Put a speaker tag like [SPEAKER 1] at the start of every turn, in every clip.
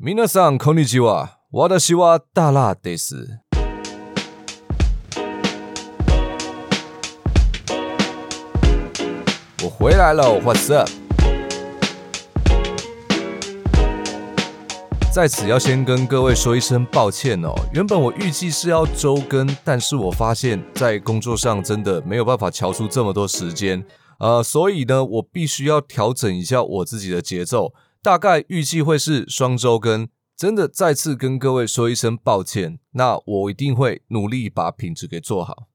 [SPEAKER 1] 皆さんこんにちは。私は大辣です。我回来了，What's up？在此要先跟各位说一声抱歉哦。原本我预计是要周更，但是我发现，在工作上真的没有办法调出这么多时间，呃，所以呢，我必须要调整一下我自己的节奏。 大概预计会是双周更，真的再次跟各位说一声抱歉。那我一定会努力把品质给做好。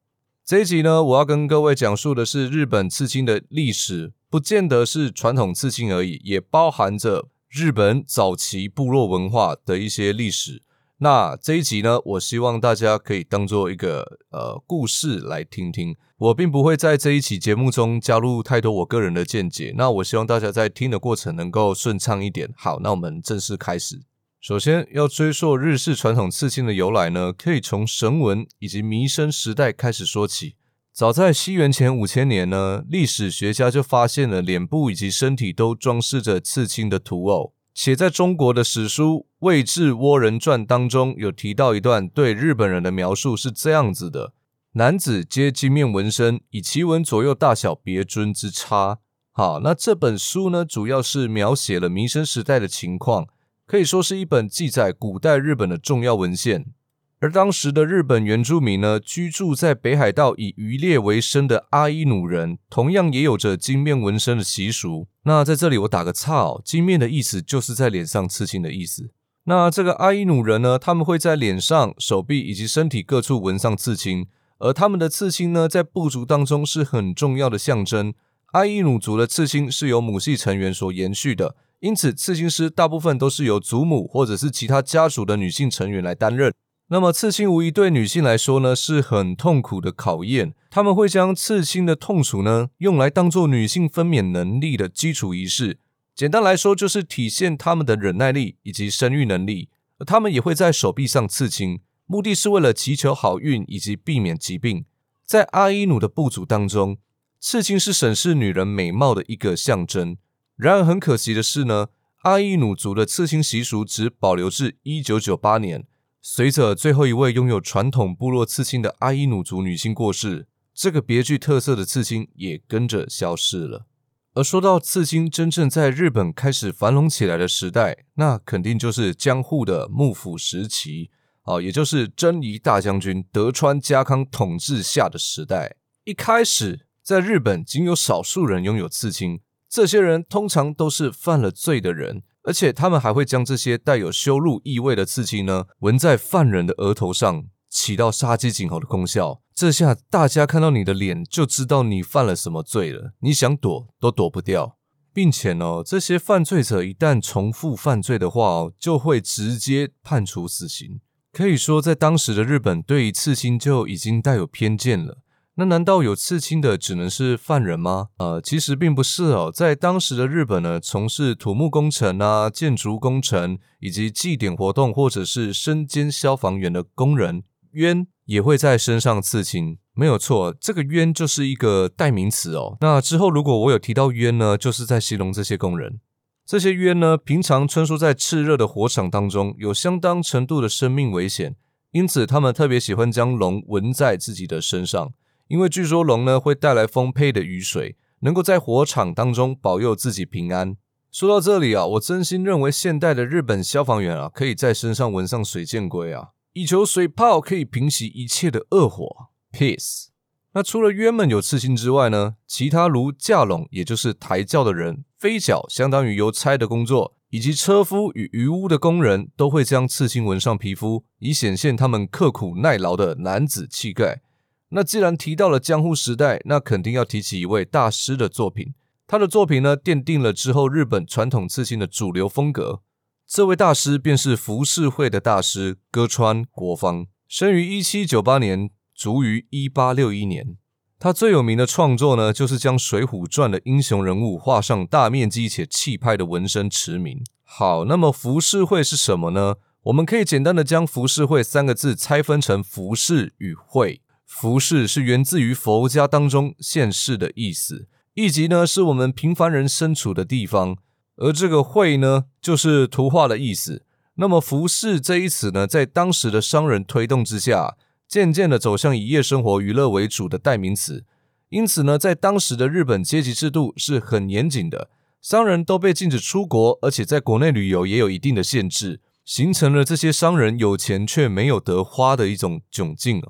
[SPEAKER 1] 这一集呢，我要跟各位讲述的是日本刺青的历史，不见得是传统刺青而已，也包含着日本早期部落文化的一些历史。那这一集呢，我希望大家可以当做一个呃故事来听听。我并不会在这一期节目中加入太多我个人的见解。那我希望大家在听的过程能够顺畅一点。好，那我们正式开始。首先要追溯日式传统刺青的由来呢，可以从神文以及弥生时代开始说起。早在西元前五千年呢，历史学家就发现了脸部以及身体都装饰着刺青的图偶。且在中国的史书《魏志倭人传》当中有提到一段对日本人的描述是这样子的：男子皆金面纹身，以其纹左右大小别尊之差。好，那这本书呢，主要是描写了弥生时代的情况。可以说是一本记载古代日本的重要文献，而当时的日本原住民呢，居住在北海道以渔猎为生的阿伊努人，同样也有着金面纹身的习俗。那在这里我打个岔哦，金面的意思就是在脸上刺青的意思。那这个阿伊努人呢，他们会在脸上、手臂以及身体各处纹上刺青，而他们的刺青呢，在部族当中是很重要的象征。阿伊努族的刺青是由母系成员所延续的。因此，刺青师大部分都是由祖母或者是其他家族的女性成员来担任。那么，刺青无疑对女性来说呢是很痛苦的考验。他们会将刺青的痛楚呢用来当做女性分娩能力的基础仪式。简单来说，就是体现他们的忍耐力以及生育能力。而他们也会在手臂上刺青，目的是为了祈求好运以及避免疾病。在阿伊努的部族当中，刺青是审视女人美貌的一个象征。然而很可惜的是呢，阿伊努族的刺青习俗只保留至一九九八年。随着最后一位拥有传统部落刺青的阿伊努族女性过世，这个别具特色的刺青也跟着消失了。而说到刺青真正在日本开始繁荣起来的时代，那肯定就是江户的幕府时期，啊，也就是征夷大将军德川家康统治下的时代。一开始，在日本仅有少数人拥有刺青。这些人通常都是犯了罪的人，而且他们还会将这些带有羞辱意味的刺青呢纹在犯人的额头上，起到杀鸡儆猴的功效。这下大家看到你的脸就知道你犯了什么罪了，你想躲都躲不掉，并且呢，这些犯罪者一旦重复犯罪的话哦，就会直接判处死刑。可以说，在当时的日本，对于刺青就已经带有偏见了。那难道有刺青的只能是犯人吗？呃，其实并不是哦。在当时的日本呢，从事土木工程啊、建筑工程以及祭典活动，或者是身兼消防员的工人，冤也会在身上刺青。没有错，这个冤就是一个代名词哦。那之后如果我有提到冤呢，就是在形容这些工人。这些冤呢，平常穿梭在炽热的火场当中，有相当程度的生命危险，因此他们特别喜欢将龙纹在自己的身上。因为据说龙呢会带来丰沛的雨水，能够在火场当中保佑自己平安。说到这里啊，我真心认为现代的日本消防员啊，可以在身上纹上水箭龟啊，以求水炮可以平息一切的恶火。Peace。那除了约们有刺青之外呢，其他如架拢，也就是抬轿的人，飞脚相当于邮差的工作，以及车夫与渔屋的工人，都会将刺青纹上皮肤，以显现他们刻苦耐劳的男子气概。那既然提到了江户时代，那肯定要提起一位大师的作品。他的作品呢，奠定了之后日本传统刺青的主流风格。这位大师便是浮世绘的大师歌川国芳，生于一七九八年，卒于一八六一年。他最有名的创作呢，就是将《水浒传》的英雄人物画上大面积且气派的纹身驰名。好，那么浮世绘是什么呢？我们可以简单的将浮世绘三个字拆分成浮世与绘。浮世是源自于佛家当中现世的意思，以及呢是我们平凡人身处的地方，而这个会呢就是图画的意思。那么服饰这一词呢，在当时的商人推动之下，渐渐的走向以夜生活娱乐为主的代名词。因此呢，在当时的日本阶级制度是很严谨的，商人都被禁止出国，而且在国内旅游也有一定的限制，形成了这些商人有钱却没有得花的一种窘境。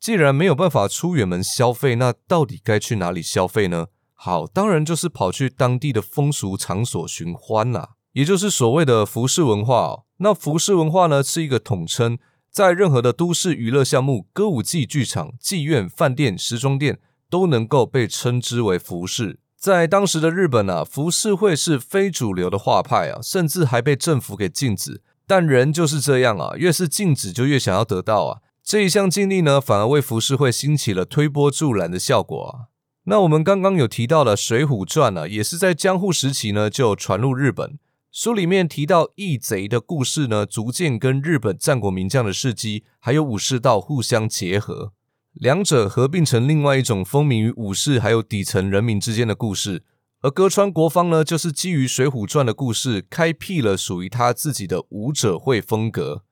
[SPEAKER 1] 既然没有办法出远门消费，那到底该去哪里消费呢？好，当然就是跑去当地的风俗场所寻欢啦，也就是所谓的服饰文化。那服饰文化呢，是一个统称，在任何的都市娱乐项目、歌舞伎剧场、妓院、饭店、时装店都能够被称之为服饰。在当时的日本啊，服饰会是非主流的画派啊，甚至还被政府给禁止。但人就是这样啊，越是禁止就越想要得到啊。这一项禁令呢，反而为浮世绘兴起了推波助澜的效果啊。那我们刚刚有提到的《水浒传》呢，也是在江户时期呢就传入日本。书里面提到义贼的故事呢，逐渐跟日本战国名将的事迹，还有武士道互相结合，两者合并成另外一种风靡于武士还有底层人民之间的故事。而歌川国芳呢，就是基于《水浒传》的故事，开辟了属于他自己的武者会风格，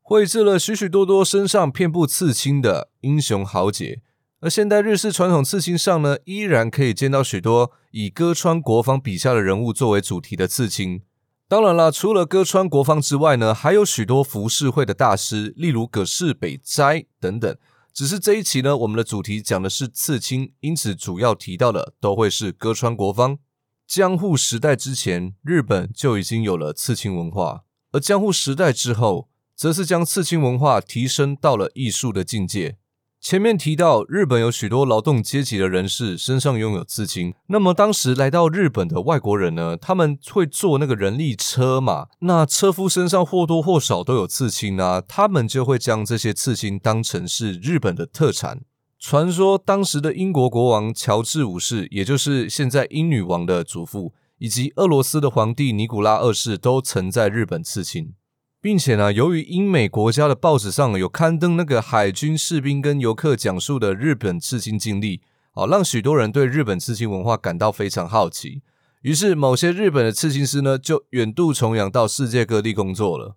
[SPEAKER 1] 绘制了许许多多身上遍布刺青的英雄豪杰。而现代日式传统刺青上呢，依然可以见到许多以歌川国芳笔下的人物作为主题的刺青。当然了，除了歌川国芳之外呢，还有许多浮世绘的大师，例如葛饰北斋等等。只是这一期呢，我们的主题讲的是刺青，因此主要提到的都会是歌川国芳。江户时代之前，日本就已经有了刺青文化，而江户时代之后，则是将刺青文化提升到了艺术的境界。前面提到，日本有许多劳动阶级的人士身上拥有刺青。那么当时来到日本的外国人呢？他们会坐那个人力车嘛？那车夫身上或多或少都有刺青啊，他们就会将这些刺青当成是日本的特产。传说当时的英国国王乔治五世，也就是现在英女王的祖父，以及俄罗斯的皇帝尼古拉二世，都曾在日本刺青。并且呢，由于英美国家的报纸上有刊登那个海军士兵跟游客讲述的日本刺青经历，啊，让许多人对日本刺青文化感到非常好奇。于是，某些日本的刺青师呢，就远渡重洋到世界各地工作了。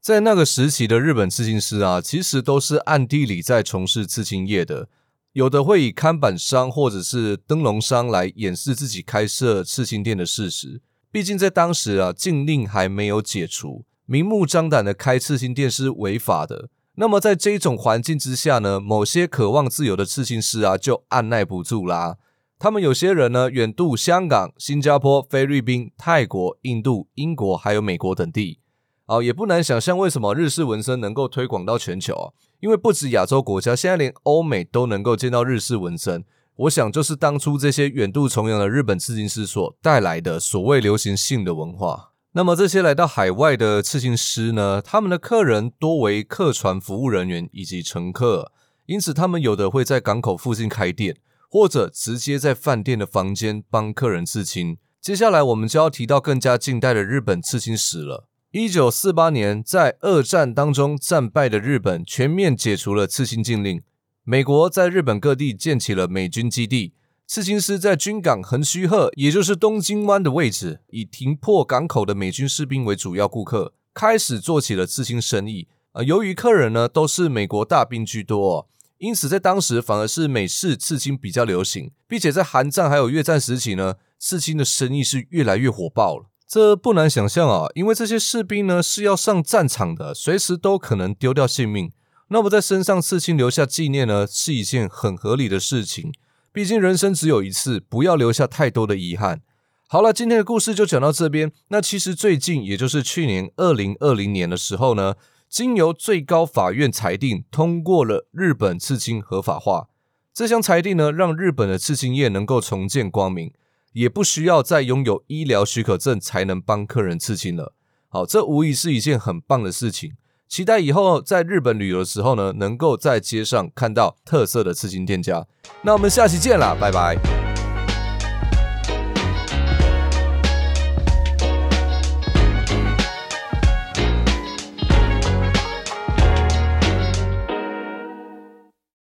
[SPEAKER 1] 在那个时期的日本刺青师啊，其实都是暗地里在从事刺青业的，有的会以看板商或者是灯笼商来掩饰自己开设刺青店的事实。毕竟在当时啊，禁令还没有解除。明目张胆的开刺青店是违法的。那么在这种环境之下呢，某些渴望自由的刺青师啊，就按耐不住啦。他们有些人呢，远渡香港、新加坡、菲律宾、泰国、印度、英国还有美国等地。哦，也不难想象为什么日式纹身能够推广到全球啊？因为不止亚洲国家，现在连欧美都能够见到日式纹身。我想，就是当初这些远渡重洋的日本刺青师所带来的所谓流行性的文化。那么这些来到海外的刺青师呢？他们的客人多为客船服务人员以及乘客，因此他们有的会在港口附近开店，或者直接在饭店的房间帮客人刺青。接下来我们就要提到更加近代的日本刺青史了。一九四八年，在二战当中战败的日本全面解除了刺青禁令，美国在日本各地建起了美军基地。刺青师在军港横须贺，也就是东京湾的位置，以停泊港口的美军士兵为主要顾客，开始做起了刺青生意。呃，由于客人呢都是美国大兵居多，因此在当时反而是美式刺青比较流行，并且在韩战还有越战时期呢，刺青的生意是越来越火爆了。这不难想象啊，因为这些士兵呢是要上战场的，随时都可能丢掉性命。那么在身上刺青留下纪念呢，是一件很合理的事情。毕竟人生只有一次，不要留下太多的遗憾。好了，今天的故事就讲到这边。那其实最近，也就是去年二零二零年的时候呢，经由最高法院裁定通过了日本刺青合法化。这项裁定呢，让日本的刺青业能够重见光明，也不需要再拥有医疗许可证才能帮客人刺青了。好，这无疑是一件很棒的事情。期待以后在日本旅游的时候呢，能够在街上看到特色的刺青店家。那我们下期见啦，拜拜。